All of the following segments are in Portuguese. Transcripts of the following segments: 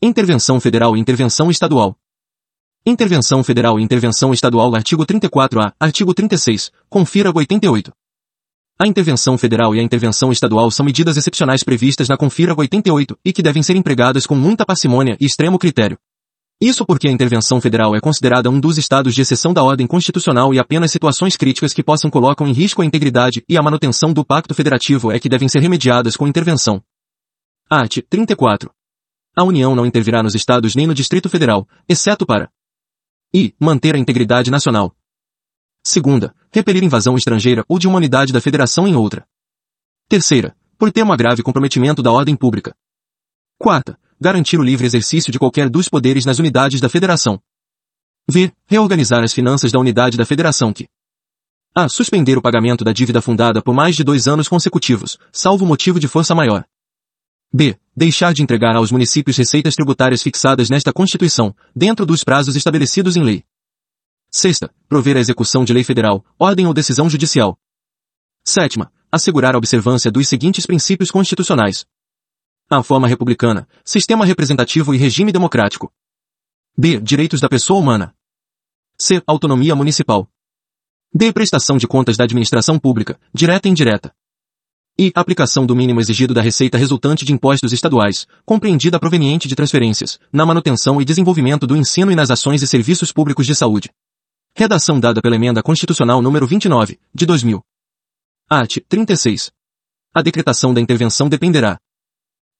Intervenção federal e intervenção estadual. Intervenção federal e intervenção estadual artigo 34-A, artigo 36, confira 88. A intervenção federal e a intervenção estadual são medidas excepcionais previstas na Confira 88 e que devem ser empregadas com muita parcimônia e extremo critério. Isso porque a intervenção federal é considerada um dos estados de exceção da ordem constitucional e apenas situações críticas que possam colocam em risco a integridade e a manutenção do pacto federativo é que devem ser remediadas com intervenção. Art. 34. A União não intervirá nos estados nem no Distrito Federal, exceto para e manter a integridade nacional. Segunda, repelir invasão estrangeira ou de uma unidade da federação em outra. Terceira, por ter um grave comprometimento da ordem pública. Quarta, garantir o livre exercício de qualquer dos poderes nas unidades da federação. V. Reorganizar as finanças da unidade da federação que a. Suspender o pagamento da dívida fundada por mais de dois anos consecutivos, salvo motivo de força maior. B. Deixar de entregar aos municípios receitas tributárias fixadas nesta Constituição, dentro dos prazos estabelecidos em lei. Sexta, prover a execução de lei federal, ordem ou decisão judicial. Sétima, assegurar a observância dos seguintes princípios constitucionais. A forma republicana, sistema representativo e regime democrático. B. Direitos da pessoa humana. C. Autonomia municipal. D. Prestação de contas da administração pública, direta e indireta. E. Aplicação do mínimo exigido da receita resultante de impostos estaduais, compreendida proveniente de transferências, na manutenção e desenvolvimento do ensino e nas ações e serviços públicos de saúde. Redação dada pela Emenda Constitucional número 29, de 2000. Art. 36. A decretação da intervenção dependerá.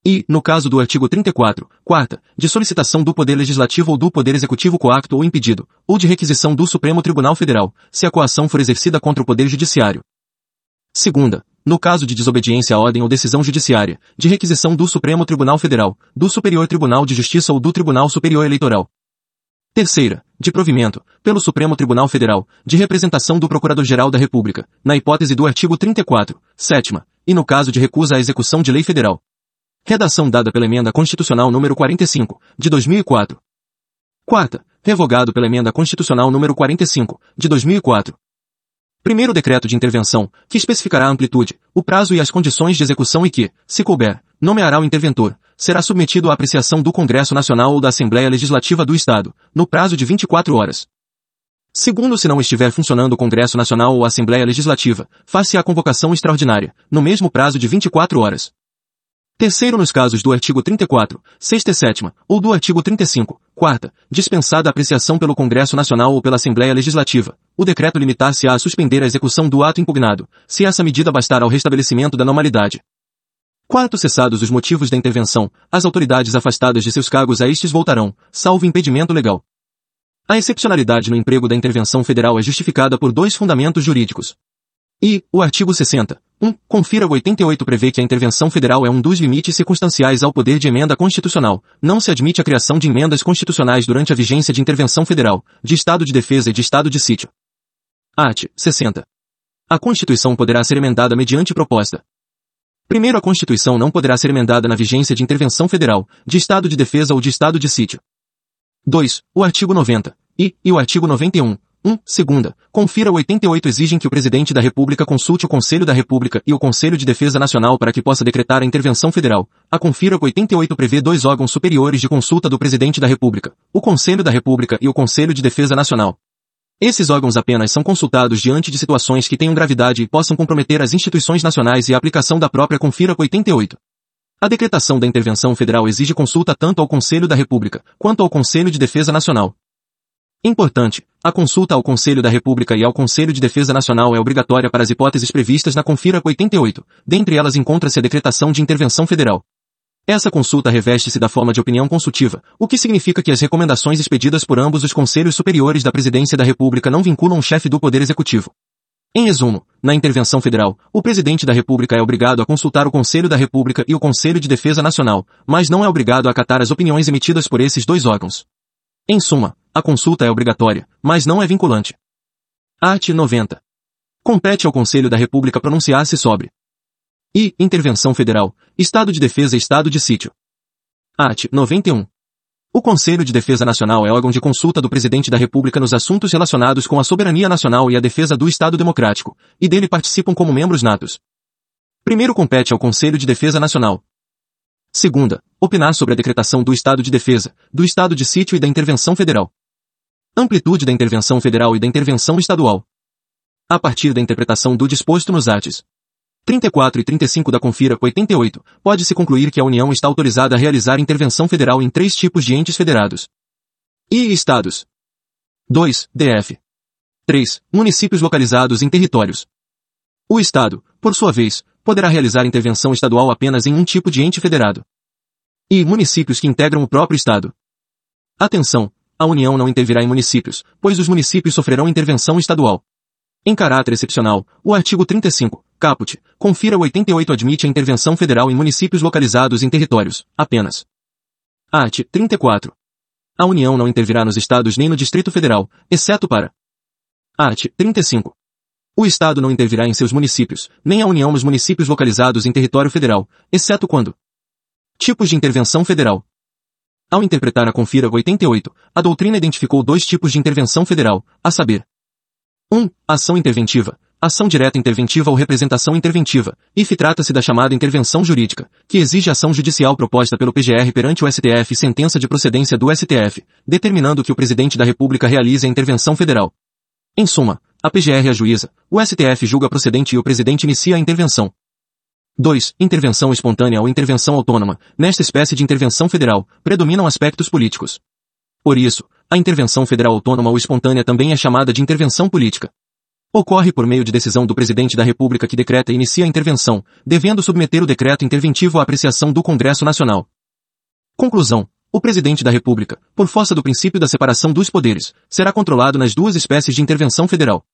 E, no caso do artigo 34, quarta, de solicitação do Poder Legislativo ou do Poder Executivo coacto ou impedido, ou de requisição do Supremo Tribunal Federal, se a coação for exercida contra o Poder Judiciário. Segunda, no caso de desobediência à ordem ou decisão judiciária, de requisição do Supremo Tribunal Federal, do Superior Tribunal de Justiça ou do Tribunal Superior Eleitoral. Terceira, de provimento, pelo Supremo Tribunal Federal, de representação do Procurador-Geral da República, na hipótese do artigo 34, sétima, e no caso de recusa à execução de lei federal. Redação dada pela Emenda Constitucional número 45, de 2004. Quarta, revogado pela Emenda Constitucional número 45, de 2004. Primeiro decreto de intervenção, que especificará a amplitude, o prazo e as condições de execução e que, se couber, nomeará o interventor, será submetido à apreciação do Congresso Nacional ou da Assembleia Legislativa do Estado, no prazo de 24 horas. Segundo, se não estiver funcionando o Congresso Nacional ou a Assembleia Legislativa, faz-se a convocação extraordinária, no mesmo prazo de 24 horas. Terceiro, nos casos do artigo 34, sexta e sétima, ou do artigo 35, quarta, dispensada a apreciação pelo Congresso Nacional ou pela Assembleia Legislativa, o decreto limitar-se-á a suspender a execução do ato impugnado, se essa medida bastar ao restabelecimento da normalidade. Quarto, cessados os motivos da intervenção, as autoridades afastadas de seus cargos a estes voltarão, salvo impedimento legal. A excepcionalidade no emprego da intervenção federal é justificada por dois fundamentos jurídicos. E, o artigo 60, 1, confira 88 prevê que a intervenção federal é um dos limites circunstanciais ao poder de emenda constitucional. Não se admite a criação de emendas constitucionais durante a vigência de intervenção federal, de estado de defesa e de estado de sítio. Art. 60. A Constituição poderá ser emendada mediante proposta, Primeiro, a Constituição não poderá ser emendada na vigência de intervenção federal, de estado de defesa ou de estado de sítio. 2. O artigo 90 e, e o artigo 91, 1. Segunda, confira 88 exigem que o Presidente da República consulte o Conselho da República e o Conselho de Defesa Nacional para que possa decretar a intervenção federal. A confira 88 prevê dois órgãos superiores de consulta do Presidente da República, o Conselho da República e o Conselho de Defesa Nacional. Esses órgãos apenas são consultados diante de situações que tenham gravidade e possam comprometer as instituições nacionais e a aplicação da própria Confira 88. A decretação da intervenção federal exige consulta tanto ao Conselho da República, quanto ao Conselho de Defesa Nacional. Importante, a consulta ao Conselho da República e ao Conselho de Defesa Nacional é obrigatória para as hipóteses previstas na Confira 88, dentre elas encontra-se a decretação de intervenção federal. Essa consulta reveste-se da forma de opinião consultiva, o que significa que as recomendações expedidas por ambos os conselhos superiores da Presidência da República não vinculam o chefe do Poder Executivo. Em resumo, na intervenção federal, o Presidente da República é obrigado a consultar o Conselho da República e o Conselho de Defesa Nacional, mas não é obrigado a acatar as opiniões emitidas por esses dois órgãos. Em suma, a consulta é obrigatória, mas não é vinculante. Art. 90. Compete ao Conselho da República pronunciar-se sobre e, intervenção federal, Estado de Defesa e Estado de Sítio. Art. 91. O Conselho de Defesa Nacional é órgão de consulta do Presidente da República nos assuntos relacionados com a soberania nacional e a defesa do Estado Democrático, e dele participam como membros natos. Primeiro compete ao Conselho de Defesa Nacional. Segunda, opinar sobre a decretação do estado de defesa, do estado de sítio e da intervenção federal. Amplitude da intervenção federal e da intervenção estadual. A partir da interpretação do disposto nos artes 34 e 35 da Confira 88, pode-se concluir que a União está autorizada a realizar intervenção federal em três tipos de entes federados. I. Estados. 2. DF. 3. Municípios localizados em territórios. O Estado, por sua vez, poderá realizar intervenção estadual apenas em um tipo de ente federado. E municípios que integram o próprio Estado. Atenção! A União não intervirá em municípios, pois os municípios sofrerão intervenção estadual. Em caráter excepcional, o artigo 35, caput, confira 88 admite a intervenção federal em municípios localizados em territórios, apenas. Art. 34. A União não intervirá nos estados nem no Distrito Federal, exceto para Art. 35. O Estado não intervirá em seus municípios, nem a União nos municípios localizados em território federal, exceto quando Tipos de intervenção federal. Ao interpretar a Confira 88, a doutrina identificou dois tipos de intervenção federal, a saber, 1. Um, ação interventiva. Ação direta interventiva ou representação interventiva. IF trata-se da chamada intervenção jurídica, que exige ação judicial proposta pelo PGR perante o STF e sentença de procedência do STF, determinando que o presidente da República realize a intervenção federal. Em suma, a PGR ajuiza, o STF julga procedente e o presidente inicia a intervenção. 2. Intervenção espontânea ou intervenção autônoma. Nesta espécie de intervenção federal, predominam aspectos políticos. Por isso, a intervenção federal autônoma ou espontânea também é chamada de intervenção política. Ocorre por meio de decisão do presidente da República que decreta e inicia a intervenção, devendo submeter o decreto interventivo à apreciação do Congresso Nacional. Conclusão. O presidente da República, por força do princípio da separação dos poderes, será controlado nas duas espécies de intervenção federal.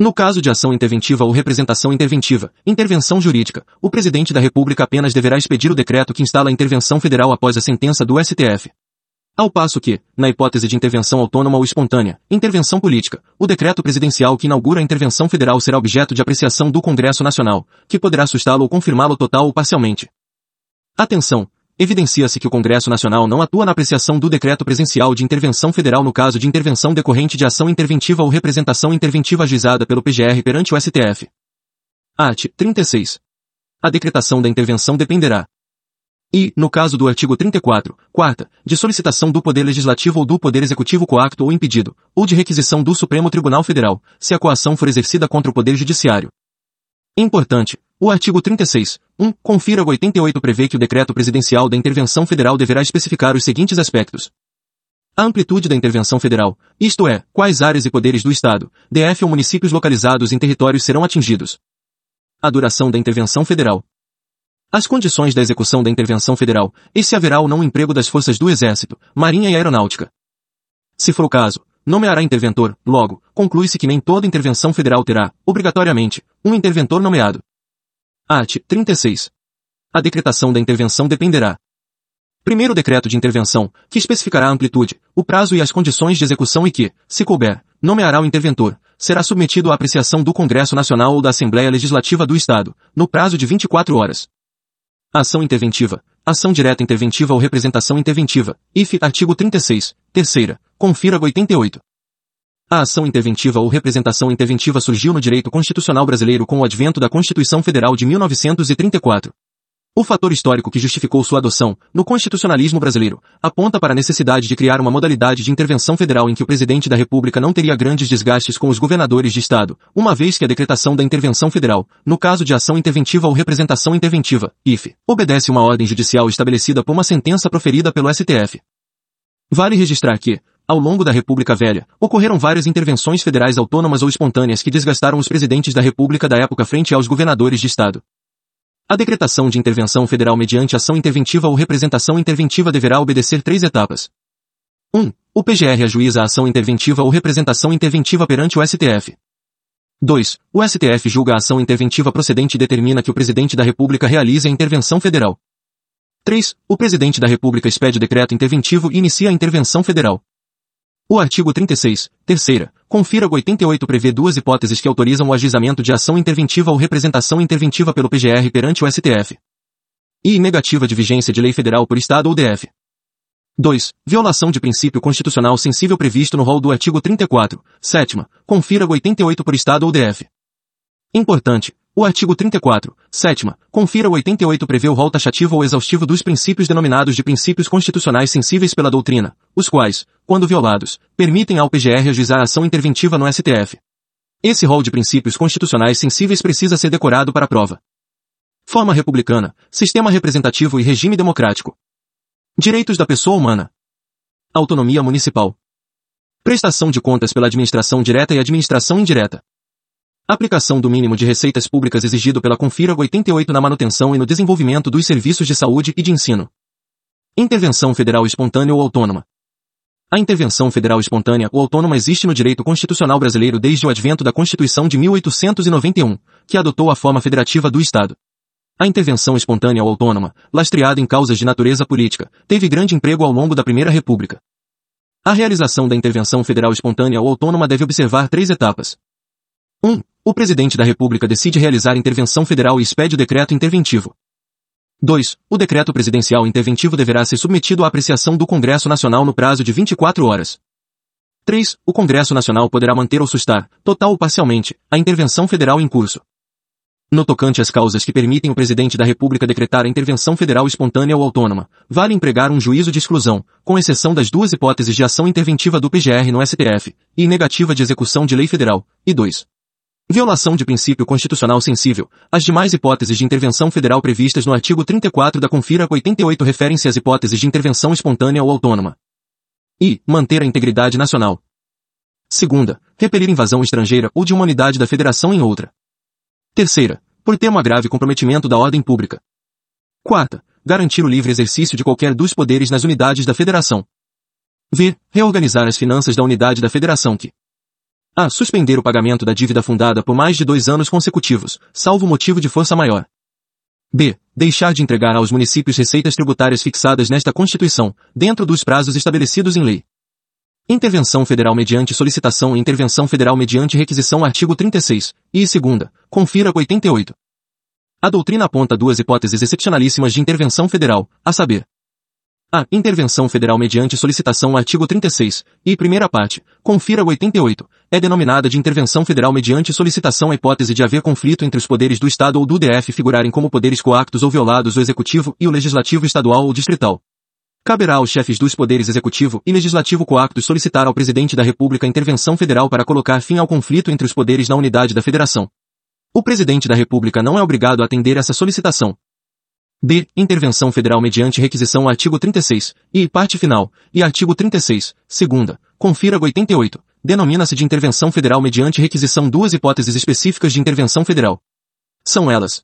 No caso de ação interventiva ou representação interventiva, intervenção jurídica, o presidente da República apenas deverá expedir o decreto que instala a intervenção federal após a sentença do STF. Ao passo que, na hipótese de intervenção autônoma ou espontânea, intervenção política, o decreto presidencial que inaugura a intervenção federal será objeto de apreciação do Congresso Nacional, que poderá sustá-lo ou confirmá-lo total ou parcialmente. Atenção! Evidencia-se que o Congresso Nacional não atua na apreciação do decreto presencial de intervenção federal no caso de intervenção decorrente de ação interventiva ou representação interventiva ajuizada pelo PGR perante o STF. Art. 36. A decretação da intervenção dependerá, e, no caso do artigo 34, quarta, de solicitação do Poder Legislativo ou do Poder Executivo coacto ou impedido, ou de requisição do Supremo Tribunal Federal, se a coação for exercida contra o Poder Judiciário. Importante. O artigo 36, 1, confira 88 prevê que o decreto presidencial da intervenção federal deverá especificar os seguintes aspectos. A amplitude da intervenção federal, isto é, quais áreas e poderes do Estado, DF ou municípios localizados em territórios serão atingidos. A duração da intervenção federal, as condições da execução da intervenção federal, e se haverá ou não emprego das forças do Exército, Marinha e Aeronáutica. Se for o caso, nomeará interventor, logo, conclui-se que nem toda intervenção federal terá, obrigatoriamente, um interventor nomeado. Art. 36. A decretação da intervenção dependerá. Primeiro decreto de intervenção, que especificará a amplitude, o prazo e as condições de execução e que, se couber, nomeará o interventor, será submetido à apreciação do Congresso Nacional ou da Assembleia Legislativa do Estado, no prazo de 24 horas. Ação interventiva. Ação direta interventiva ou representação interventiva. IF, artigo 36, terceira. Confira 88. A ação interventiva ou representação interventiva surgiu no direito constitucional brasileiro com o advento da Constituição Federal de 1934. O fator histórico que justificou sua adoção, no constitucionalismo brasileiro, aponta para a necessidade de criar uma modalidade de intervenção federal em que o presidente da República não teria grandes desgastes com os governadores de Estado, uma vez que a decretação da intervenção federal, no caso de ação interventiva ou representação interventiva, IF, obedece uma ordem judicial estabelecida por uma sentença proferida pelo STF. Vale registrar que, ao longo da República Velha, ocorreram várias intervenções federais autônomas ou espontâneas que desgastaram os presidentes da República da época frente aos governadores de Estado. A decretação de intervenção federal mediante ação interventiva ou representação interventiva deverá obedecer três etapas. 1. Um, o PGR ajuiza a ação interventiva ou representação interventiva perante o STF. 2. O STF julga a ação interventiva procedente e determina que o Presidente da República realize a intervenção federal. 3. O Presidente da República expede o decreto interventivo e inicia a intervenção federal. O artigo 36, terceira, confira 88 prevê duas hipóteses que autorizam o ajuizamento de ação interventiva ou representação interventiva pelo PGR perante o STF. E negativa de vigência de lei federal por Estado ou DF. 2. Violação de princípio constitucional sensível previsto no rol do artigo 34, sétima, confira 88 por Estado ou DF. Importante, O artigo 34, sétima, confira o 88 prevê o rol taxativo ou exaustivo dos princípios denominados de princípios constitucionais sensíveis pela doutrina, os quais, quando violados, permitem ao PGR ajuizar a ação interventiva no STF. Esse rol de princípios constitucionais sensíveis precisa ser decorado para a prova. Forma republicana, sistema representativo e regime democrático. Direitos da pessoa humana. Autonomia municipal. Prestação de contas pela administração direta e administração indireta. Aplicação do mínimo de receitas públicas exigido pela Confira 88 na manutenção e no desenvolvimento dos serviços de saúde e de ensino. Intervenção federal espontânea ou autônoma. A intervenção federal espontânea ou autônoma existe no direito constitucional brasileiro desde o advento da Constituição de 1891, que adotou a forma federativa do Estado. A intervenção espontânea ou autônoma, lastreada em causas de natureza política, teve grande emprego ao longo da Primeira República. A realização da intervenção federal espontânea ou autônoma deve observar três etapas. 1. Um, o presidente da República decide realizar intervenção federal e expede o decreto interventivo. 2. O decreto presidencial interventivo deverá ser submetido à apreciação do Congresso Nacional no prazo de 24 horas. 3. O Congresso Nacional poderá manter ou sustar, total ou parcialmente, a intervenção federal em curso. No tocante às causas que permitem o presidente da República decretar a intervenção federal espontânea ou autônoma, vale empregar um juízo de exclusão, com exceção das duas hipóteses de ação interventiva do PGR no STF, e negativa de execução de lei federal, e 2. Violação de princípio constitucional sensível. As demais hipóteses de intervenção federal previstas no artigo 34 da Confira 88 referem-se às hipóteses de intervenção espontânea ou autônoma. E. Manter a integridade nacional. Segunda. Repelir invasão estrangeira ou de uma unidade da federação em outra. Terceira. Por ter um grave comprometimento da ordem pública. Quarta. Garantir o livre exercício de qualquer dos poderes nas unidades da federação. V. Reorganizar as finanças da unidade da federação que, a. Suspender o pagamento da dívida fundada por mais de dois anos consecutivos, salvo motivo de força maior. B. Deixar de entregar aos municípios receitas tributárias fixadas nesta Constituição, dentro dos prazos estabelecidos em lei. Intervenção federal mediante solicitação e intervenção federal mediante requisição artigo 36, e segunda, confira 88. A doutrina aponta duas hipóteses excepcionalíssimas de intervenção federal, a saber, a. Intervenção federal mediante solicitação artigo 36, e primeira parte, confira 88, é denominada de intervenção federal mediante solicitação a hipótese de haver conflito entre os poderes do Estado ou do DF figurarem como poderes coactos ou violados o Executivo e o Legislativo Estadual ou Distrital. Caberá aos chefes dos poderes Executivo e Legislativo coactos solicitar ao Presidente da República intervenção federal para colocar fim ao conflito entre os poderes na unidade da Federação. O Presidente da República não é obrigado a atender essa solicitação, B. Intervenção federal mediante requisição artigo 36, e parte final, e artigo 36, segunda, confira 88, denomina-se de intervenção federal mediante requisição duas hipóteses específicas de intervenção federal. São elas.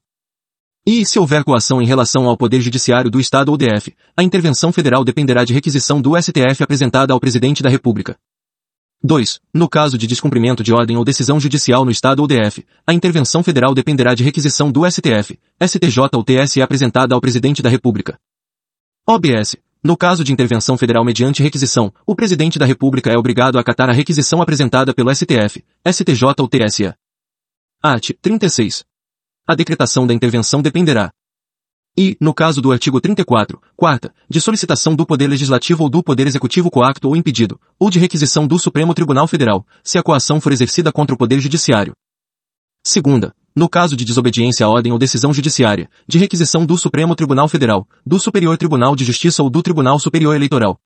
E se houver coação em relação ao Poder Judiciário do Estado ou DF, a intervenção federal dependerá de requisição do STF apresentada ao Presidente da República. 2. No caso de descumprimento de ordem ou decisão judicial no Estado ou DF, a intervenção federal dependerá de requisição do STF, STJ ou TSE apresentada ao Presidente da República. OBS. No caso de intervenção federal mediante requisição, o Presidente da República é obrigado a acatar a requisição apresentada pelo STF, STJ ou TSE. Art. 36. A decretação da intervenção dependerá, e, no caso do artigo 34, quarta, de solicitação do Poder Legislativo ou do Poder Executivo coacto ou impedido, ou de requisição do Supremo Tribunal Federal, se a coação for exercida contra o Poder Judiciário. Segunda, no caso de desobediência à ordem ou decisão judiciária, de requisição do Supremo Tribunal Federal, do Superior Tribunal de Justiça ou do Tribunal Superior Eleitoral.